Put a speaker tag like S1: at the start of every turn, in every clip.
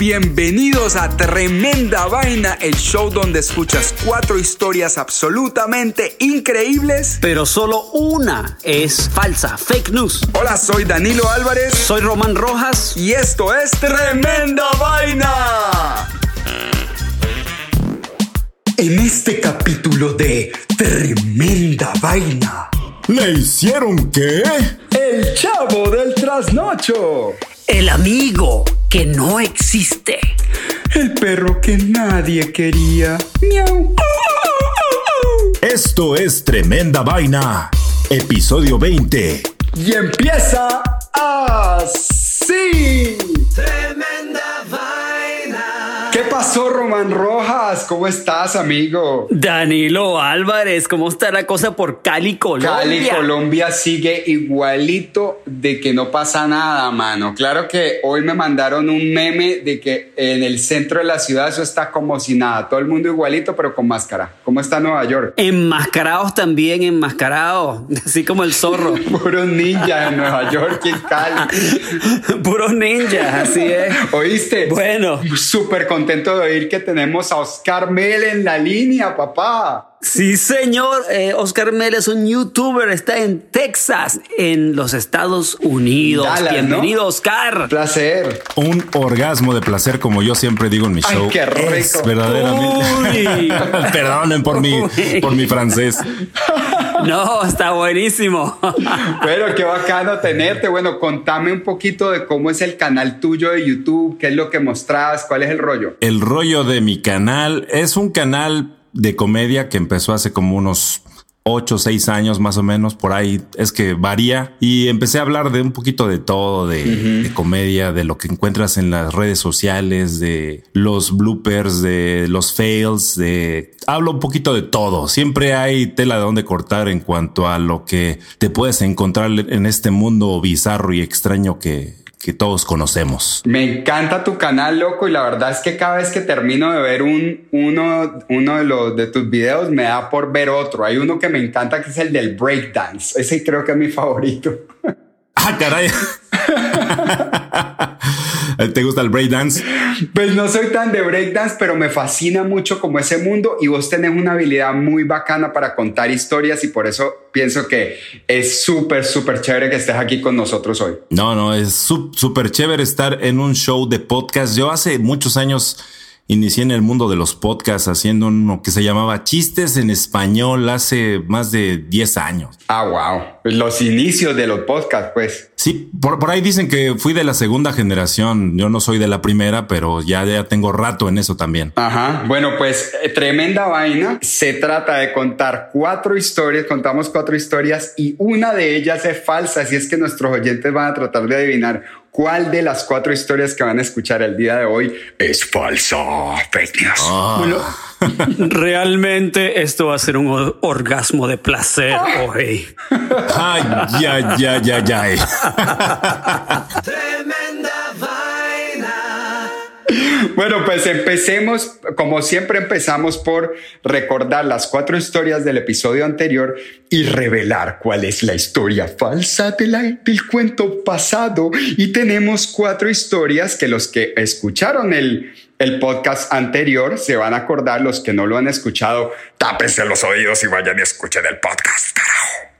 S1: bienvenidos a Tremenda Vaina, el show donde escuchas cuatro historias absolutamente increíbles.
S2: Pero solo una es falsa, fake news.
S1: Hola, soy Danilo Álvarez.
S2: Soy Román Rojas.
S1: Y esto es Tremenda Vaina. En este capítulo de Tremenda Vaina.
S3: ¿Le hicieron qué?
S1: El chavo del trasnocho.
S2: El amigo que no existe.
S1: El perro que nadie quería. Miau.
S3: Esto es Tremenda Vaina. Episodio 20.
S1: Y empieza así. ¿Qué pasó, Román Rojas? ¿Cómo estás, amigo?
S2: Danilo Álvarez, ¿cómo está la cosa por Cali, Colombia?
S1: Cali, Colombia sigue igualito de que no pasa nada, mano. Claro que hoy me mandaron un meme de que en el centro de la ciudad eso está como si nada. Todo el mundo igualito, pero con máscara. ¿Cómo está Nueva York?
S2: Enmascarados también, enmascarados. Así como el zorro.
S1: Puros ninjas en Nueva York y Cali.
S2: Puros ninjas, así es.
S1: ¿Oíste?
S2: Bueno.
S1: Súper contento de oír que tenemos a Oscar Mel en la línea, papá.
S2: Sí, señor. Eh, Oscar Mel es un youtuber, está en Texas, en los Estados Unidos. Bienvenido, Oscar.
S1: Placer.
S3: Un orgasmo de placer, como yo siempre digo en mi
S1: Ay,
S3: show.
S1: qué rico.
S3: Es verdaderamente.
S2: Uy.
S3: Perdonen por mi, por mi francés.
S2: No, está buenísimo.
S1: Pero qué bacano tenerte. Bueno, contame un poquito de cómo es el canal tuyo de YouTube, qué es lo que mostrás, cuál es el rollo.
S3: El rollo de mi canal es un canal de comedia que empezó hace como unos 8 o 6 años más o menos, por ahí es que varía. Y empecé a hablar de un poquito de todo, de, de comedia, de lo que encuentras en las redes sociales, de los bloopers, de los fails, de... Hablo un poquito de todo. Siempre hay tela de donde cortar en cuanto a lo que te puedes encontrar en este mundo bizarro y extraño que, que todos conocemos.
S1: Me encanta tu canal, loco, y la verdad es que cada vez que termino de ver un, uno, uno de, los, de tus videos, me da por ver otro. Hay uno que me encanta que es el del breakdance. Ese creo que es mi favorito.
S3: Ah, caray. ¿Te gusta el breakdance?
S1: Pues no soy tan de breakdance, pero me fascina mucho como ese mundo y vos tenés una habilidad muy bacana para contar historias y por eso pienso que es súper, súper chévere que estés aquí con nosotros hoy.
S3: No, no, es súper chévere estar en un show de podcast. Yo hace muchos años inicié en el mundo de los podcasts haciendo uno que se llamaba Chistes en Español hace más de 10 años.
S1: Ah, wow. Los inicios de los podcasts, pues.
S3: Sí, por, por ahí dicen que fui de la segunda generación. Yo no soy de la primera, pero ya, ya tengo rato en eso también.
S1: Ajá. Bueno, pues eh, tremenda vaina. Se trata de contar cuatro historias. Contamos cuatro historias y una de ellas es falsa. Así es que nuestros oyentes van a tratar de adivinar cuál de las cuatro historias que van a escuchar el día de hoy es falsa. Fake news.
S2: Bueno, realmente esto va a ser un or- orgasmo de placer hoy.
S3: Ay, ya, ya, ya, ya.
S1: Bueno, pues empecemos, como siempre empezamos por recordar las cuatro historias del episodio anterior y revelar cuál es la historia falsa del cuento pasado. Y tenemos cuatro historias que los que escucharon el, el podcast anterior se van a acordar, los que no lo han escuchado, tápense los oídos y vayan y escuchen el podcast.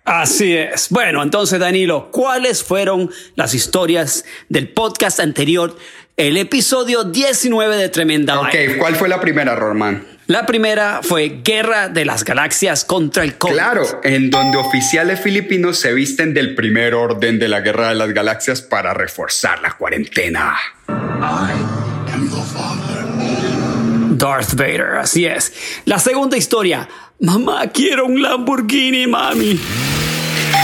S2: Así es. Bueno, entonces, Danilo, ¿cuáles fueron las historias del podcast anterior? El episodio 19 de Tremenda
S1: Ok,
S2: Vaina.
S1: ¿cuál fue la primera, Román?
S2: La primera fue Guerra de las Galaxias contra el COVID.
S1: Claro, en donde oficiales filipinos se visten del primer orden de la Guerra de las Galaxias para reforzar la cuarentena.
S2: Darth Vader, así es. La segunda historia. Mamá, quiero un Lamborghini, mami.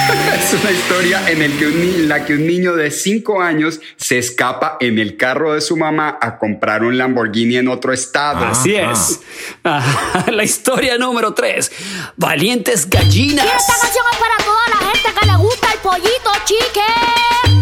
S1: Es una historia en, el que un ni- en la que un niño de 5 años se escapa en el carro de su mamá a comprar un Lamborghini en otro estado.
S2: Así
S3: Ajá.
S2: es. Ah, La historia número tres. Valientes gallinas.
S4: Y esta canción es para toda la gente que le gusta el pollito chique.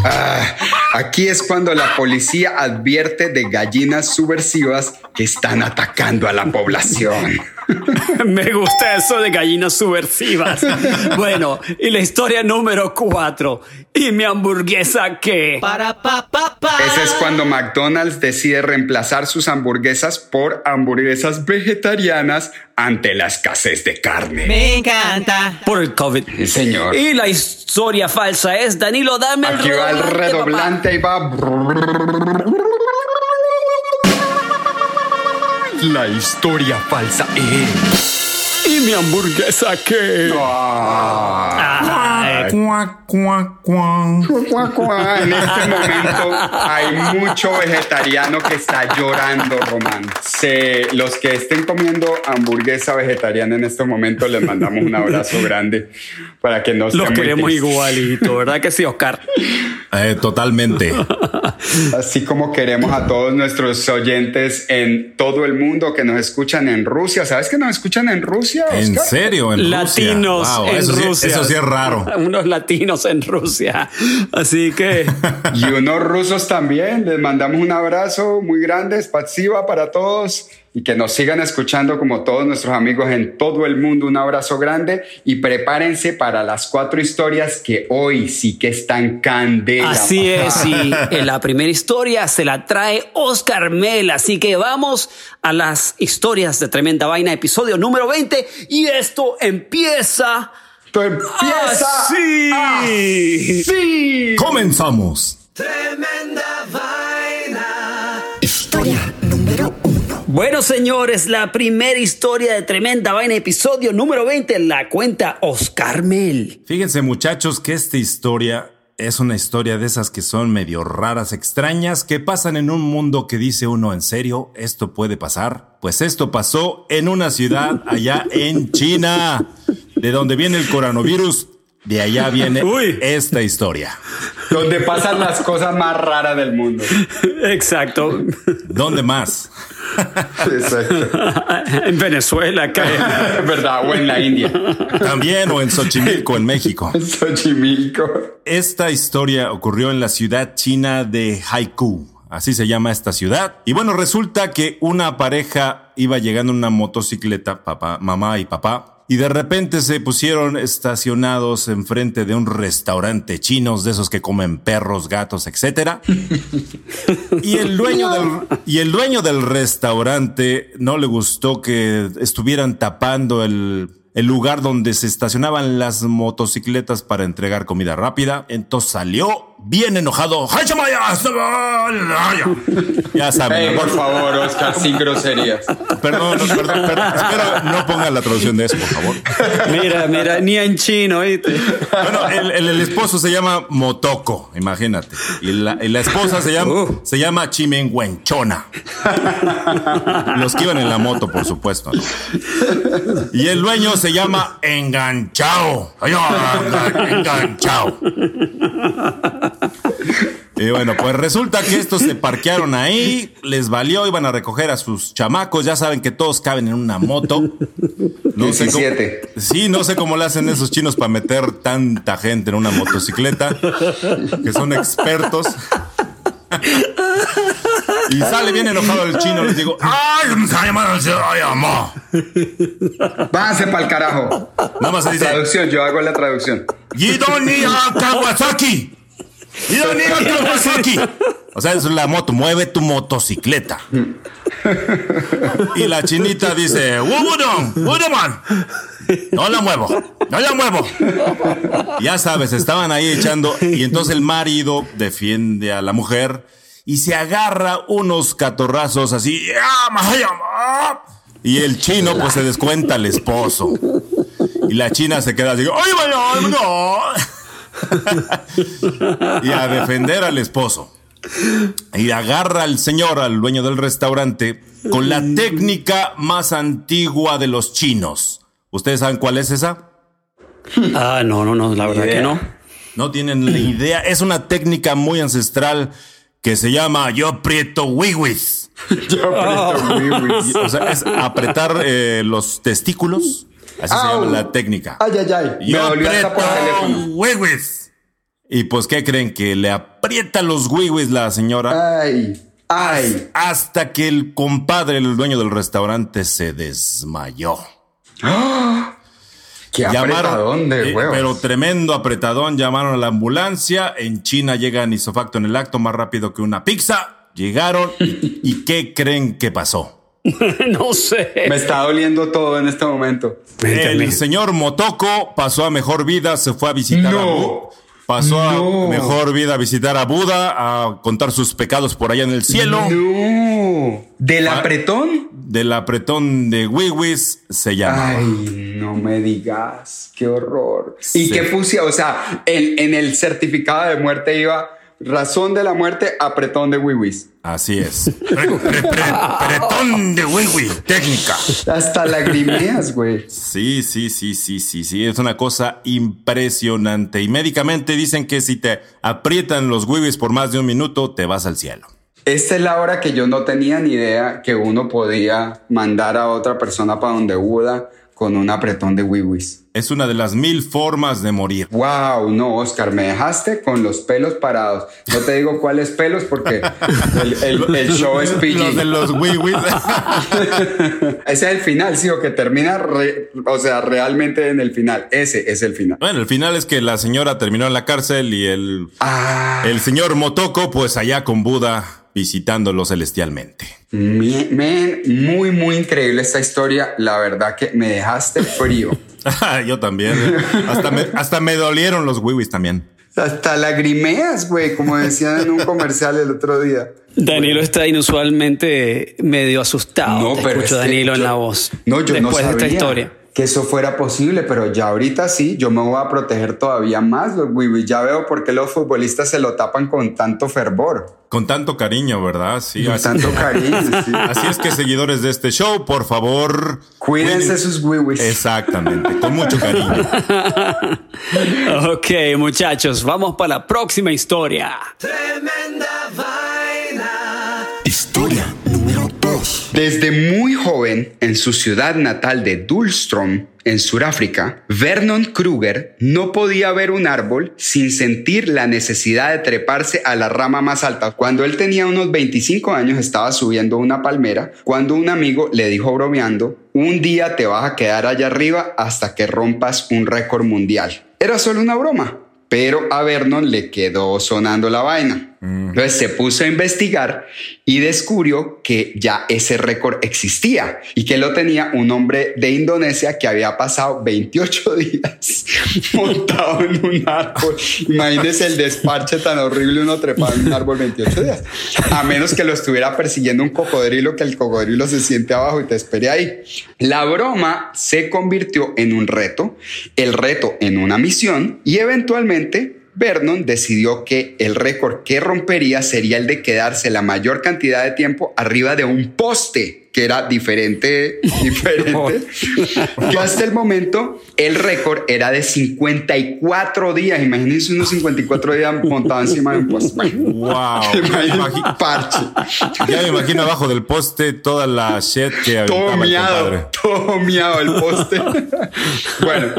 S1: Ah, aquí es cuando la policía advierte de gallinas subversivas que están atacando a la población.
S2: Me gusta eso de gallinas subversivas. Bueno, y la historia número cuatro. ¿Y mi hamburguesa qué?
S5: Para pa pa pa.
S1: Ese es cuando McDonald's decide reemplazar sus hamburguesas por hamburguesas vegetarianas ante la escasez de carne.
S5: Me encanta.
S2: Por el COVID.
S1: Sí, señor.
S2: Y la historia falsa es, Danilo, dame el
S1: Aquí va el
S2: redoblante,
S1: redoblante y va. La historia falsa es.
S2: ¿Y mi hamburguesa qué? Ay,
S3: Cuac, cuac, cuac.
S1: Cuá, cuá. En este momento hay mucho vegetariano que está llorando, Román. Se- los que estén comiendo hamburguesa vegetariana en este momento les mandamos un abrazo grande para que no
S2: los queremos
S1: tristes.
S2: igualito, ¿verdad que sí, Oscar?
S3: Eh, totalmente.
S1: Así como queremos a todos nuestros oyentes en todo el mundo que nos escuchan en Rusia. ¿Sabes que nos escuchan en Rusia?
S3: ¿En
S1: Oscar?
S3: serio? ¿En Rusia?
S2: latinos
S3: Wow,
S2: en
S3: eso sí-
S2: Rusia.
S3: eso sí es raro.
S2: Unos latinos en Rusia. Así que
S1: Y unos rusos también. Les mandamos un abrazo muy grande, Spatsiva para todos y que nos sigan escuchando como todos nuestros amigos en todo el mundo. Un abrazo grande y prepárense para las cuatro historias que hoy sí que están candela.
S2: así es. Y en la primera historia se la trae Oscar Mel. Así que vamos a las historias de Tremenda Vaina, episodio número 20. Y esto empieza.
S1: Empieza.
S2: así.
S1: Sí.
S3: Comenzamos.
S2: Bueno, señores, la primera historia de Tremenda Vaina, episodio número 20, la cuenta Oscar Mel.
S3: Fíjense muchachos que esta historia es una historia de esas que son medio raras, extrañas, que pasan en un mundo que dice uno en serio, ¿esto puede pasar? Pues esto pasó en una ciudad allá en China, de donde viene el coronavirus, de allá viene
S2: Uy.
S3: esta historia.
S1: Donde pasan las cosas más raras del mundo.
S2: Exacto.
S3: ¿Dónde más?
S1: Exacto.
S2: en Venezuela,
S1: ¿Verdad? O en la India.
S3: También o en Xochimilco, en México.
S1: Xochimilco.
S3: Esta historia ocurrió en la ciudad china de Haikou. Así se llama esta ciudad. Y bueno, resulta que una pareja iba llegando en una motocicleta, papá, mamá y papá, y de repente se pusieron estacionados enfrente de un restaurante chinos de esos que comen perros, gatos, etcétera. Y el dueño del y el dueño del restaurante no le gustó que estuvieran tapando el el lugar donde se estacionaban las motocicletas para entregar comida rápida. Entonces salió bien enojado. Ya saben.
S1: Ey,
S3: ¿no?
S1: por favor, Oscar, sin groserías.
S3: Perdón, no, perdón, perdón. Espero no pongan la traducción de eso, por favor.
S2: mira, mira, ni en chino, ¿viste?
S3: Bueno, el, el- el esposo se llama Motoko, imagínate. Y la, y la esposa se llama,
S2: Uh.
S3: se llama Chimenguenchona. Los que iban en la moto, por supuesto. ¿no? Y el dueño se llama Enganchao. Enganchao. Y bueno, pues resulta que estos se parquearon ahí, les valió, iban a recoger a sus chamacos, ya saben que todos caben en una moto. No sé cómo-
S1: 17.
S3: Sí, no sé cómo le hacen esos chinos para meter tanta gente en una motocicleta, que son expertos. Y sale bien enojado el chino, les digo, ¡ay, ay, amor!
S1: Váyanse para el carajo.
S3: Nada más se dice,
S1: Traducción, yo hago la traducción.
S3: ¡Yidoni a Kawasaki! O sea, es la moto, mueve tu motocicleta. Y la chinita dice, ¡Wubudon! ¡Wuduman! No la muevo, no la muevo. Ya sabes, estaban ahí echando y entonces el marido defiende a la mujer y se agarra unos catorrazos así. Y el chino pues se descuenta al esposo. Y la china se queda así, ¡ay, vaya, no! y a defender al esposo. Y agarra al señor, al dueño del restaurante, con la técnica más antigua de los chinos. ¿Ustedes saben cuál es esa?
S2: Ah, no, no, no, la verdad
S1: idea.
S2: que no.
S3: No tienen la idea. Es una técnica muy ancestral que se llama yo prieto wiwis.
S1: Yo aprieto wiwis.
S3: O sea, es apretar eh, los testículos. Así se llama la técnica.
S1: Ay, ay, ay. Me
S3: Yo aprieto
S1: teléfono.
S3: wiwis. Y pues, ¿qué creen? Que le aprieta los wiwis la señora.
S1: Ay. Ay,
S3: Hasta que el compadre, el dueño del restaurante, se desmayó.
S1: qué apretadón de
S3: eh, pero tremendo apretadón. Llamaron a la ambulancia. En China llegan isofacto en el acto más rápido que una pizza. Llegaron. ¿Y, y qué creen que pasó?
S2: no sé.
S1: Me está doliendo todo en este momento.
S3: El señor Motoko pasó a mejor vida, se fue a visitar
S1: No.
S3: a Pasó
S1: No.
S3: a mejor vida a visitar a Buda, a contar sus pecados por allá en el cielo.
S1: No. ¿Del
S3: Ah.
S1: apretón?
S3: Del apretón de Wiwis se llama.
S1: Ay, no me digas. Qué horror. ¿Y
S3: Sí.
S1: qué pusieron? O sea, en, en el certificado de muerte iba razón de la muerte, apretón de wiwis.
S3: Así es. Pre- pre- pre- Apretón de Wiwi, técnica.
S1: Hasta lagrimeas, güey.
S3: Sí, sí, sí, sí, sí, sí. Es una cosa impresionante. Y médicamente dicen que si te aprietan los Wiwis por más de un minuto, te vas al cielo.
S1: Esta es la hora que yo no tenía ni idea que uno podía mandar a otra persona para donde Buda con un apretón de wiwis.
S3: Es una de las mil formas de morir.
S1: Wow, no, Oscar, me dejaste con los pelos parados. No te digo cuáles pelos porque el, el- el show es
S3: Los de
S1: PG.
S3: los Wiwis.
S1: Ese es el final, sí, o que termina, re- o sea, realmente en el final. Ese es el final.
S3: Bueno, el final es que la señora terminó en la cárcel y el,
S1: Ah,
S3: el señor Motoko, pues allá con Buda, visitándolo celestialmente.
S1: men, muy, muy increíble esta historia. La verdad que me dejaste frío.
S3: Yo también. ¿eh? Hasta me, hasta me dolieron los wiwis también.
S1: Hasta lagrimeas, güey, como decían en un comercial el otro día.
S2: Danilo está inusualmente medio asustado.
S1: No,
S2: Te
S1: pero
S2: escucho Danilo en
S1: yo-
S2: la voz.
S1: No, yo no
S2: Después de
S1: sabía
S2: esta historia.
S1: Que eso fuera posible, pero ya ahorita sí, yo me voy a proteger todavía más. Ya veo por qué los futbolistas se lo tapan con tanto fervor,
S3: Con tanto cariño, ¿verdad? Sí,
S1: con
S3: así,
S1: tanto cariño. sí.
S3: así es que seguidores de este show, por favor.
S1: Cuídense
S3: cuiden-
S1: sus wiwis.
S3: Exactamente, con mucho cariño.
S2: Ok, muchachos, vamos para la próxima historia.
S5: Tremenda vaina.
S6: Historia número 2.
S1: Desde muy joven, en su ciudad natal de Dulstrom, en Sudáfrica, Vernon Kruger no podía ver un árbol sin sentir la necesidad de treparse a la rama más alta. Cuando él tenía unos 25 años, estaba subiendo una palmera, cuando un amigo le dijo bromeando, un día te vas a quedar allá arriba hasta que rompas un récord mundial. Era solo una broma, pero a Vernon le quedó sonando la vaina. Entonces se puso a investigar y descubrió que ya ese récord existía y que lo tenía un hombre de Indonesia que había pasado 28 días montado en un árbol. Imagínese el desparche tan horrible uno trepado en un árbol 28 días. A menos que lo estuviera persiguiendo un cocodrilo, que el cocodrilo se siente abajo y te espere ahí. La broma se convirtió en un reto, el reto en una misión y eventualmente Vernon decidió que el récord que rompería sería el de quedarse la mayor cantidad de tiempo arriba de un poste, que era diferente, diferente. que hasta el momento el récord era de 54 días. Imagínense unos 54 días montado encima de un poste.
S3: Wow.
S1: Imagínense, parche.
S3: Ya me imagino abajo del poste toda la shit que
S1: Todo
S3: el compadre.
S1: miado, todo miado el poste. bueno,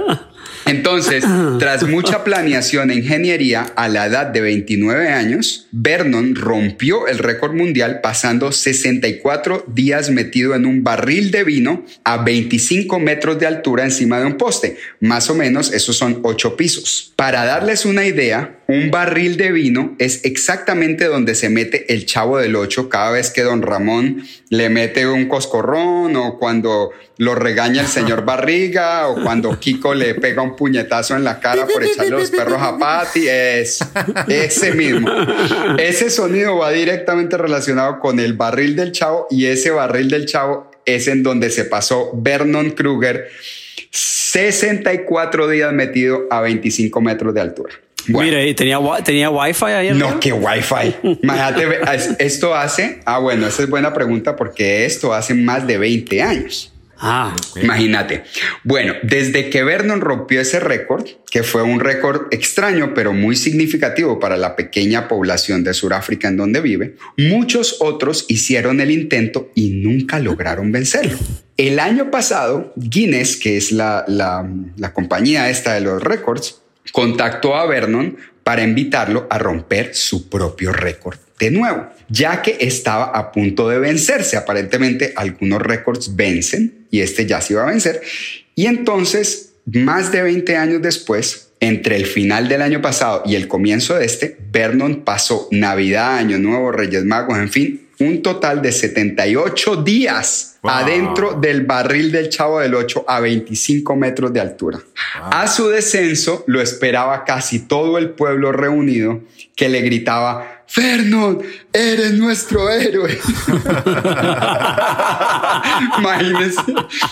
S1: entonces, tras mucha planeación e ingeniería, a la edad de 29 años, Vernon rompió el récord mundial pasando 64 días metido en un barril de vino a 25 metros de altura encima de un poste. Más o menos, esos son 8 pisos. Para darles una idea, un barril de vino es exactamente donde se mete el chavo del 8 cada vez que don Ramón le mete un coscorrón o cuando lo regaña el señor Barriga o cuando Kiko le pega un puñetazo en la cara por echarle los perros a Patty. Es ese mismo. Ese sonido va directamente relacionado con el barril del chavo y ese barril del chavo es en donde se pasó Vernon Kruger 64 días metido a 25 metros de altura. Bueno.
S2: Mira, ¿y tenía, tenía wifi ahí arriba?
S1: No, que wifi. Imagínate, esto hace, ah, bueno, esa es buena pregunta porque esto hace más de 20 años.
S2: Ah,
S1: Imagínate. Bueno, desde que Vernon rompió ese récord, que fue un récord extraño pero muy significativo para la pequeña población de Sudáfrica en donde vive, muchos otros hicieron el intento y nunca lograron vencerlo. El año pasado, Guinness, que es la, la, la compañía esta de los récords, contactó a Vernon para invitarlo a romper su propio récord de nuevo, ya que estaba a punto de vencerse. Aparentemente algunos récords vencen y este ya se iba a vencer. Y entonces, más de 20 años después, entre el final del año pasado y el comienzo de este, Vernon pasó Navidad, Año Nuevo, Reyes Magos, en fin, un total de 78 días
S3: Wow.
S1: adentro del barril del Chavo del 8 a 25 metros de altura. A su descenso lo esperaba casi todo el pueblo reunido que le gritaba, Vernon, eres nuestro héroe. imagínense,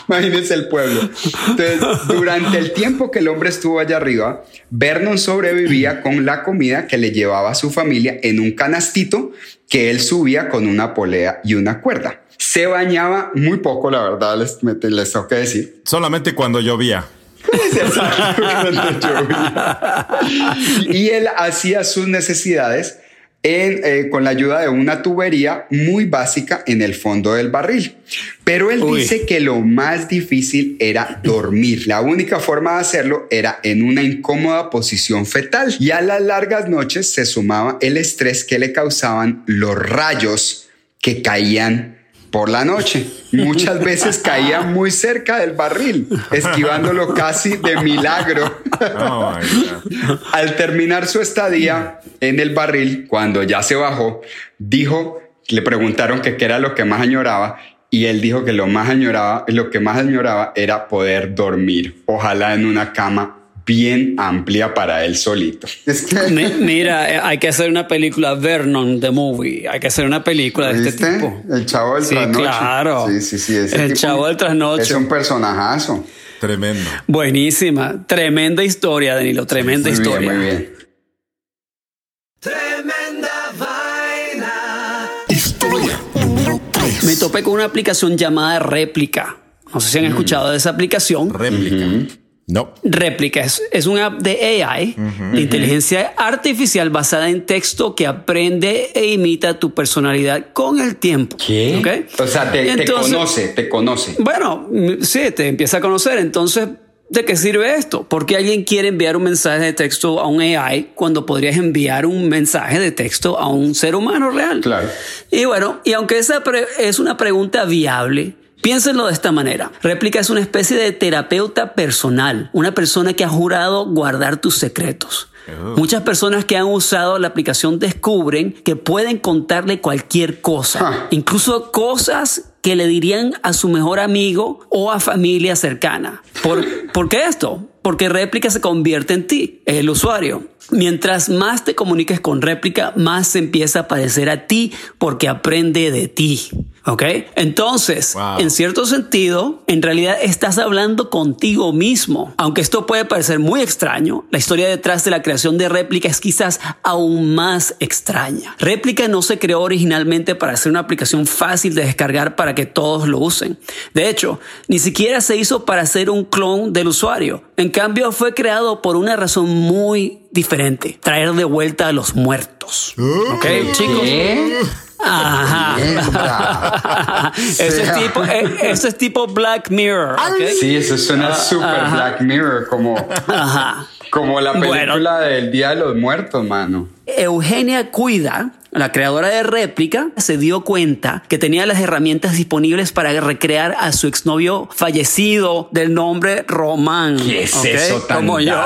S1: imagínense el pueblo. Entonces, durante el tiempo que el hombre estuvo allá arriba, Vernon sobrevivía con la comida que le llevaba a su familia en un canastito que él subía con una polea y una cuerda. Se bañaba muy poco, la verdad, les, les tengo que decir.
S3: Solamente cuando llovía.
S1: y él hacía sus necesidades en, eh, con la ayuda de una tubería muy básica en el fondo del barril. Pero él
S2: Uy.
S1: dice que lo más difícil era dormir. La única forma de hacerlo era en una incómoda posición fetal. Y a las largas noches se sumaba el estrés que le causaban los rayos que caían por la noche. Muchas veces caía muy cerca del barril, esquivándolo casi de milagro.
S3: Oh.
S1: Al terminar su estadía en el barril, cuando ya se bajó, dijo, le preguntaron que qué era lo que más añoraba y él dijo que lo más añoraba, lo que más añoraba era poder dormir, ojalá en una cama bien amplia para él solito. Es que,
S2: Mi- Mira, eh, hay que hacer una película Vernon the Movie. Hay que hacer una película de este tipo.
S1: El chavo del
S2: Sí,
S1: trasnoche.
S2: claro.
S1: Sí, sí, sí. ese
S2: El
S1: tipo
S2: chavo del trasnoche.
S1: Es un personajazo.
S3: Tremendo.
S2: Buenísima. Tremenda historia, Danilo. Tremenda
S1: Muy
S2: historia.
S1: bien, muy bien.
S5: Tremenda vaina.
S6: Historia número 3.
S2: Me topé con una aplicación llamada Réplica. No sé si
S1: Mm.
S2: han escuchado de esa aplicación.
S3: Réplica. No.
S2: Réplica es, es una app de AI, de inteligencia artificial basada en texto que aprende e imita tu personalidad con el tiempo. ¿Ok?
S1: O sea, te, te conoce, te conoce.
S2: Bueno, mm, sí, te empieza a conocer. Entonces, ¿de qué sirve esto? Porque alguien quiere enviar un mensaje de texto a un AI cuando podrías enviar un mensaje de texto a un ser humano real.
S1: Claro.
S2: Y bueno, y aunque esa es una pregunta viable, piénsenlo de esta manera. Réplica es una especie de terapeuta personal, una persona que ha jurado guardar tus secretos. Muchas personas que han usado la aplicación descubren que pueden contarle cualquier cosa, incluso cosas que le dirían a su mejor amigo o a familia cercana. ¿Por, ¿por qué esto? Porque réplica se convierte en ti, el usuario. Mientras más te comuniques con réplica, más se empieza a parecer a ti porque aprende de ti. ¿Ok? Entonces,
S3: Wow.
S2: en cierto sentido, en realidad estás hablando contigo mismo. Aunque esto puede parecer muy extraño, la historia detrás de la creación de réplica es quizás aún más extraña. Réplica no se creó originalmente para ser una aplicación fácil de descargar para que todos lo usen. De hecho, ni siquiera se hizo para ser un clon del usuario. En cambio, fue creado por una razón muy diferente, traer de vuelta a los muertos. ¿Ok, chicos?
S1: ¿Qué?
S2: Ajá. Eso, es tipo, eh, eso es tipo Black Mirror. ¿ok?
S1: Sí, eso suena
S2: Ah,
S1: super Black Mirror, como,
S2: Ajá.
S1: Como la
S2: Bueno.
S1: película del Día de los Muertos, mano.
S2: Eugenia Cuida, la creadora de réplica, se dio cuenta que tenía las herramientas disponibles para recrear a su exnovio fallecido del nombre Román.
S1: ¿Qué es eso tan
S2: Como yo.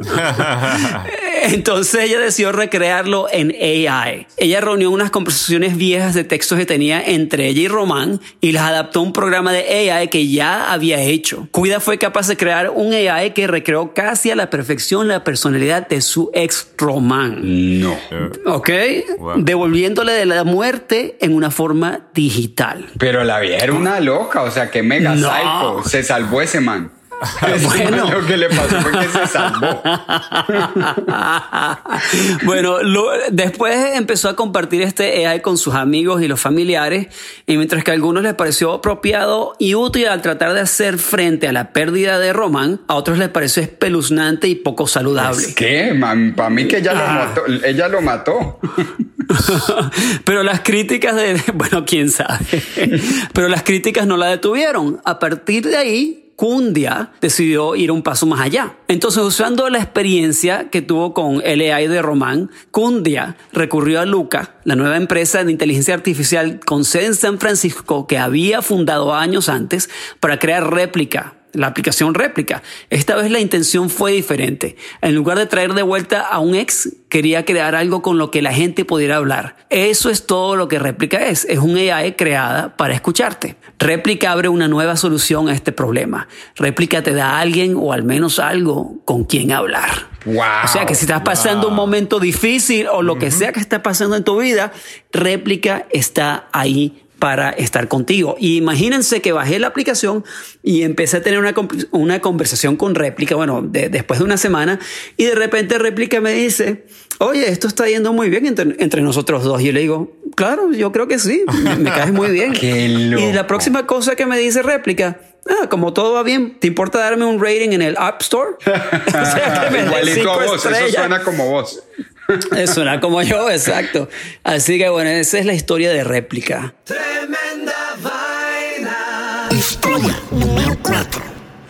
S2: Entonces ella decidió recrearlo en AI. Ella reunió unas conversaciones viejas de textos que tenía entre ella y Román y las adaptó a un programa de AI que ya había hecho. Cuida fue capaz de crear un AI que recreó casi a la perfección la personalidad de su ex Román.
S1: No.
S2: ¿Ok?
S3: Wow.
S2: Devolviéndole de la muerte en una forma digital.
S1: Pero la vieja era una loca, o sea, que mega
S2: No.
S1: psycho. Se salvó ese man.
S2: Bueno.
S1: lo que le pasó fue que se salvó.
S2: bueno, lo- después empezó a compartir este AI con sus amigos y los familiares, y mientras que a algunos les pareció apropiado y útil al tratar de hacer frente a la pérdida de Román, a otros les pareció espeluznante y poco saludable.
S1: Es que, para mí que ella,
S2: Ah.
S1: lo mató, ella lo mató.
S2: Pero las críticas de, bueno, quién sabe, pero las críticas no la detuvieron. A partir de ahí, Kundia decidió ir un paso más allá. Entonces, usando la experiencia que tuvo con LAI de Román, Kundia recurrió a Luca, la nueva empresa de inteligencia artificial con sede en San Francisco que había fundado años antes para crear réplica la aplicación réplica. Esta vez la intención fue diferente. En lugar de traer de vuelta a un ex, quería crear algo con lo que la gente pudiera hablar. Eso es todo lo que réplica es. Es un AI creada para escucharte. Réplica abre una nueva solución a este problema. Réplica te da a alguien o al menos algo con quien hablar.
S1: Wow,
S2: o sea que si estás pasando un momento difícil o lo que sea que está pasando en tu vida, réplica está ahí para estar contigo. Y imagínense que bajé la aplicación y empecé a tener una, una conversación con réplica, bueno, después de una semana, y de repente réplica me dice, oye, esto está yendo muy bien entre, entre nosotros dos. Y yo le digo, claro, yo creo que sí, me, caes muy bien. y la próxima cosa que me dice réplica, ah, como todo va bien, ¿te importa darme un rating en el App Store?
S1: o sea, que me Igualito a vos, eso suena como vos.
S2: Suena como yo, exacto. Así que bueno, esa es la historia de réplica.
S5: Tremenda vaina.
S6: Historia número 4.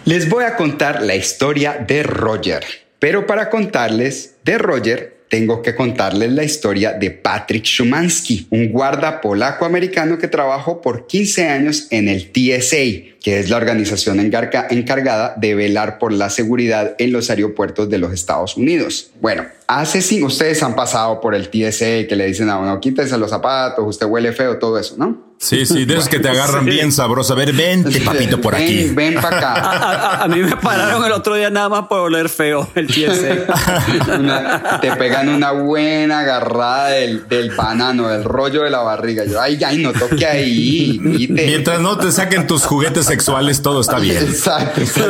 S1: Les voy a contar la historia de Roger. Pero para contarles de Roger, tengo que contarles la historia de Patrick Schumanski, un guarda polaco-americano que trabajó por 15 años en el TSA, que es la organización encargada de velar por la seguridad en los aeropuertos de los Estados Unidos. Bueno, hace cinco, ustedes han pasado por el TSA que le dicen a uno, quítese los zapatos, usted huele feo, todo eso, ¿no?
S3: Sí, sí, de esos que te agarran bien sabroso. A ver, vente, papito, por aquí.
S1: Ven, ven para acá.
S2: A, mí me pararon el otro día nada más por oler feo el TSA.
S1: te pegan una buena agarrada del, del, banano, del rollo de la barriga. Yo, ay, ay, no toque ahí.
S3: Mientras no te saquen tus juguetes sexuales, todo está bien.
S1: Exacto. ¿Esto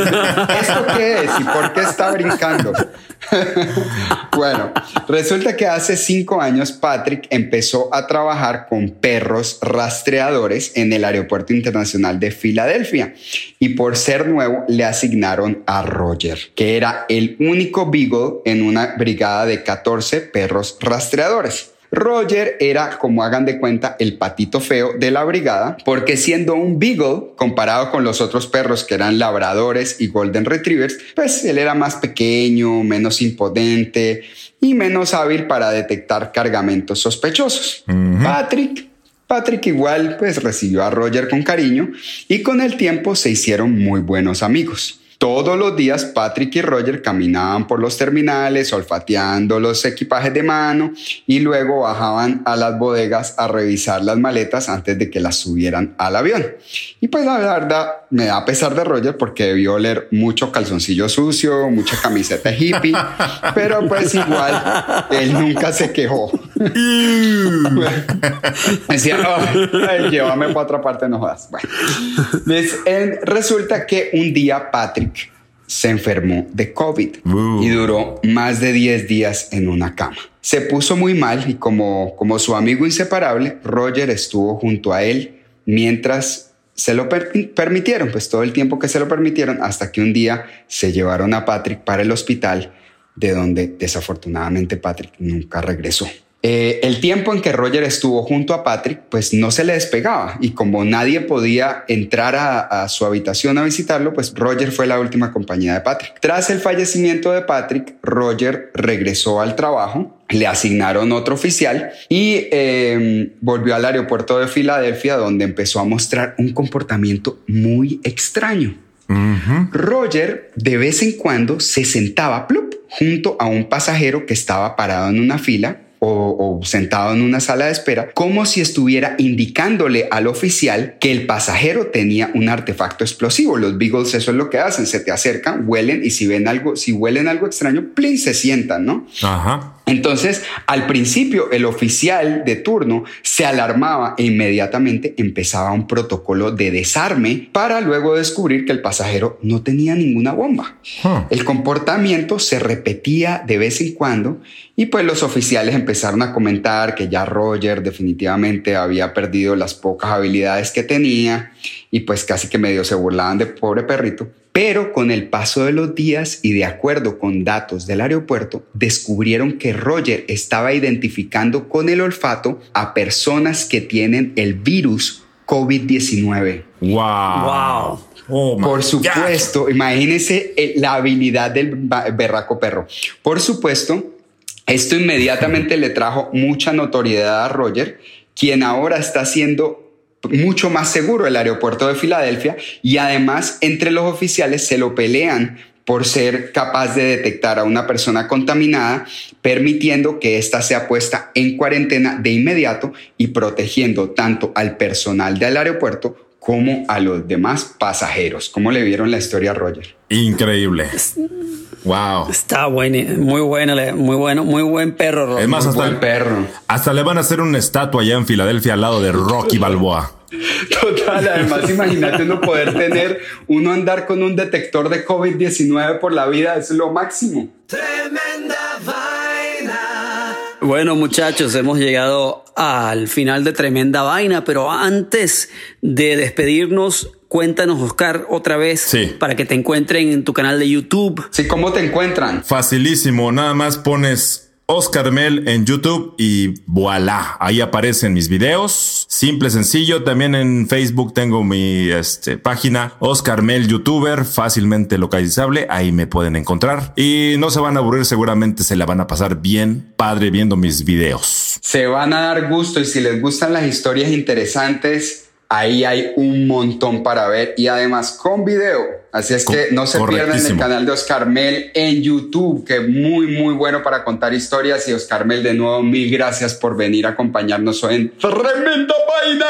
S1: qué es? ¿Y por qué está brincando? bueno, resulta que hace cinco años Patrick empezó a trabajar con perros en el Aeropuerto Internacional de Filadelfia y por ser nuevo le asignaron a Roger, que era el único Beagle en una brigada de 14 perros rastreadores. Roger era, como hagan de cuenta, el patito feo de la brigada, porque siendo un beagle, comparado con los otros perros que eran labradores y golden retrievers, pues él era más pequeño, menos imponente y menos hábil para detectar cargamentos sospechosos. Patrick Patrick igual pues recibió a Roger con cariño y con el tiempo se hicieron muy buenos amigos. Todos los días Patrick y Roger caminaban por los terminales olfateando los equipajes de mano y luego bajaban a las bodegas a revisar las maletas antes de que las subieran al avión. Y pues la verdad me da pesar de Roger porque debió oler mucho calzoncillo sucio, mucha camiseta hippie, pero pues igual él nunca se quejó. Decía, llévame para otra parte, no jodas. Bueno, resulta que un día Patrick se enfermó de COVID y duró más de 10 días en una cama. Se puso muy mal y como, como su amigo inseparable, Roger estuvo junto a él mientras se lo permitieron, pues todo el tiempo que se lo permitieron, hasta que un día se llevaron a Patrick para el hospital, de donde desafortunadamente Patrick nunca regresó. Eh, el tiempo en que Roger estuvo junto a Patrick, pues no se le despegaba y como nadie podía entrar a, su habitación a visitarlo, pues Roger fue la última compañía de Patrick. Tras el fallecimiento de Patrick, Roger regresó al trabajo, le asignaron otro oficial y em, volvió al aeropuerto de Filadelfia donde empezó a mostrar un comportamiento muy extraño. Roger de vez en cuando se sentaba plup, junto a un pasajero que estaba parado en una fila o, sentado en una sala de espera, como si estuviera indicándole al oficial que el pasajero tenía un artefacto explosivo. Los Beagles eso es lo que hacen, se te acercan, huelen y si ven algo, si huelen algo extraño, plin, se sientan, ¿no? Ajá. Entonces, al principio, el oficial de turno se alarmaba e inmediatamente empezaba un protocolo de desarme para luego descubrir que el pasajero no tenía ninguna bomba. El comportamiento se repetía de vez en cuando y pues los oficiales empezaron a comentar que ya Roger definitivamente había perdido las pocas habilidades que tenía y pues casi que medio se burlaban de pobre perrito. Pero con el paso de los días y de acuerdo con datos del aeropuerto, descubrieron que Roger estaba identificando con el olfato a personas que tienen el virus COVID-19.
S3: Wow.
S2: Wow.
S3: Oh, my
S1: Por
S3: God.
S1: supuesto, imagínense eh, la habilidad del berraco perro. Por supuesto, esto inmediatamente le trajo mucha notoriedad a Roger, quien ahora está haciendo mucho más seguro el aeropuerto de Filadelfia y además entre los oficiales se lo pelean por ser capaz de detectar a una persona contaminada, permitiendo que ésta sea puesta en cuarentena de inmediato y protegiendo tanto al personal del aeropuerto como a los demás pasajeros. ¿Cómo le vieron la historia a Roger?
S3: Increíble. Wow.
S2: Está bueno, muy bueno, le- muy bueno, muy buen perro. Roger.
S3: Es más,
S1: Muy
S3: hasta,
S1: buen perro.
S3: hasta le van a hacer una estatua allá en Filadelfia al lado de Rocky Balboa.
S1: Total, además imagínate uno poder tener, uno andar con un detector de COVID-19 por la vida, es lo máximo.
S5: Tremenda vaina.
S2: Bueno, muchachos, hemos llegado al final de tremenda vaina, pero antes de despedirnos, cuéntanos, Oscar, otra vez
S3: Sí.
S2: para que te encuentren en tu canal de YouTube.
S1: Sí, ¿cómo te encuentran?
S3: Facilísimo, nada más pones Oscar Mel en YouTube y voilà, ahí aparecen mis videos. Simple, sencillo. También en Facebook tengo mi este, página Oscar Mel YouTuber, fácilmente localizable. Ahí me pueden encontrar y no se van a aburrir, seguramente se la van a pasar bien padre viendo mis videos.
S1: Se van a dar gusto y si les gustan las historias interesantes, ahí hay un montón para ver y además con video. Así es que no se pierdan el canal de Oscar Mel en YouTube, que es muy, muy bueno para contar historias. Y Oscar Mel, de nuevo, mil gracias por venir a acompañarnos hoy en Tremenda Vaina.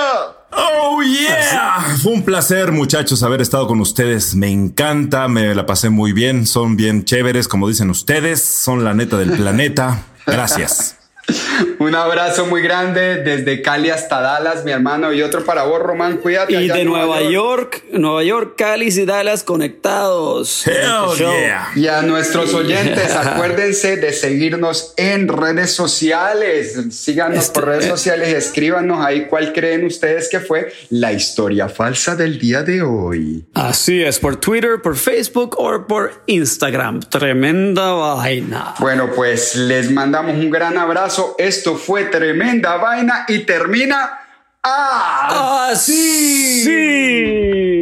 S3: Oh yeah, fue un placer muchachos haber estado con ustedes. Me encanta, me la pasé muy bien, son bien chéveres como dicen ustedes, son la neta del planeta. Gracias.
S1: Un abrazo muy grande desde Cali hasta Dallas, mi hermano, y otro para vos, Román. Cuídate.
S2: Y
S1: allá
S2: de Nueva York, Nueva York, Cali y Dallas conectados.
S3: Hell yeah.
S1: Y a nuestros oyentes, acuérdense de seguirnos en redes sociales. Síganos
S2: Este-
S1: por redes sociales y escríbanos ahí cuál creen ustedes que fue la historia falsa del día de hoy.
S2: Así es, por Twitter, por Facebook o por Instagram. Tremenda vaina.
S1: Bueno, pues les mandamos un gran abrazo esto fue tremenda vaina y termina así.
S2: Sí.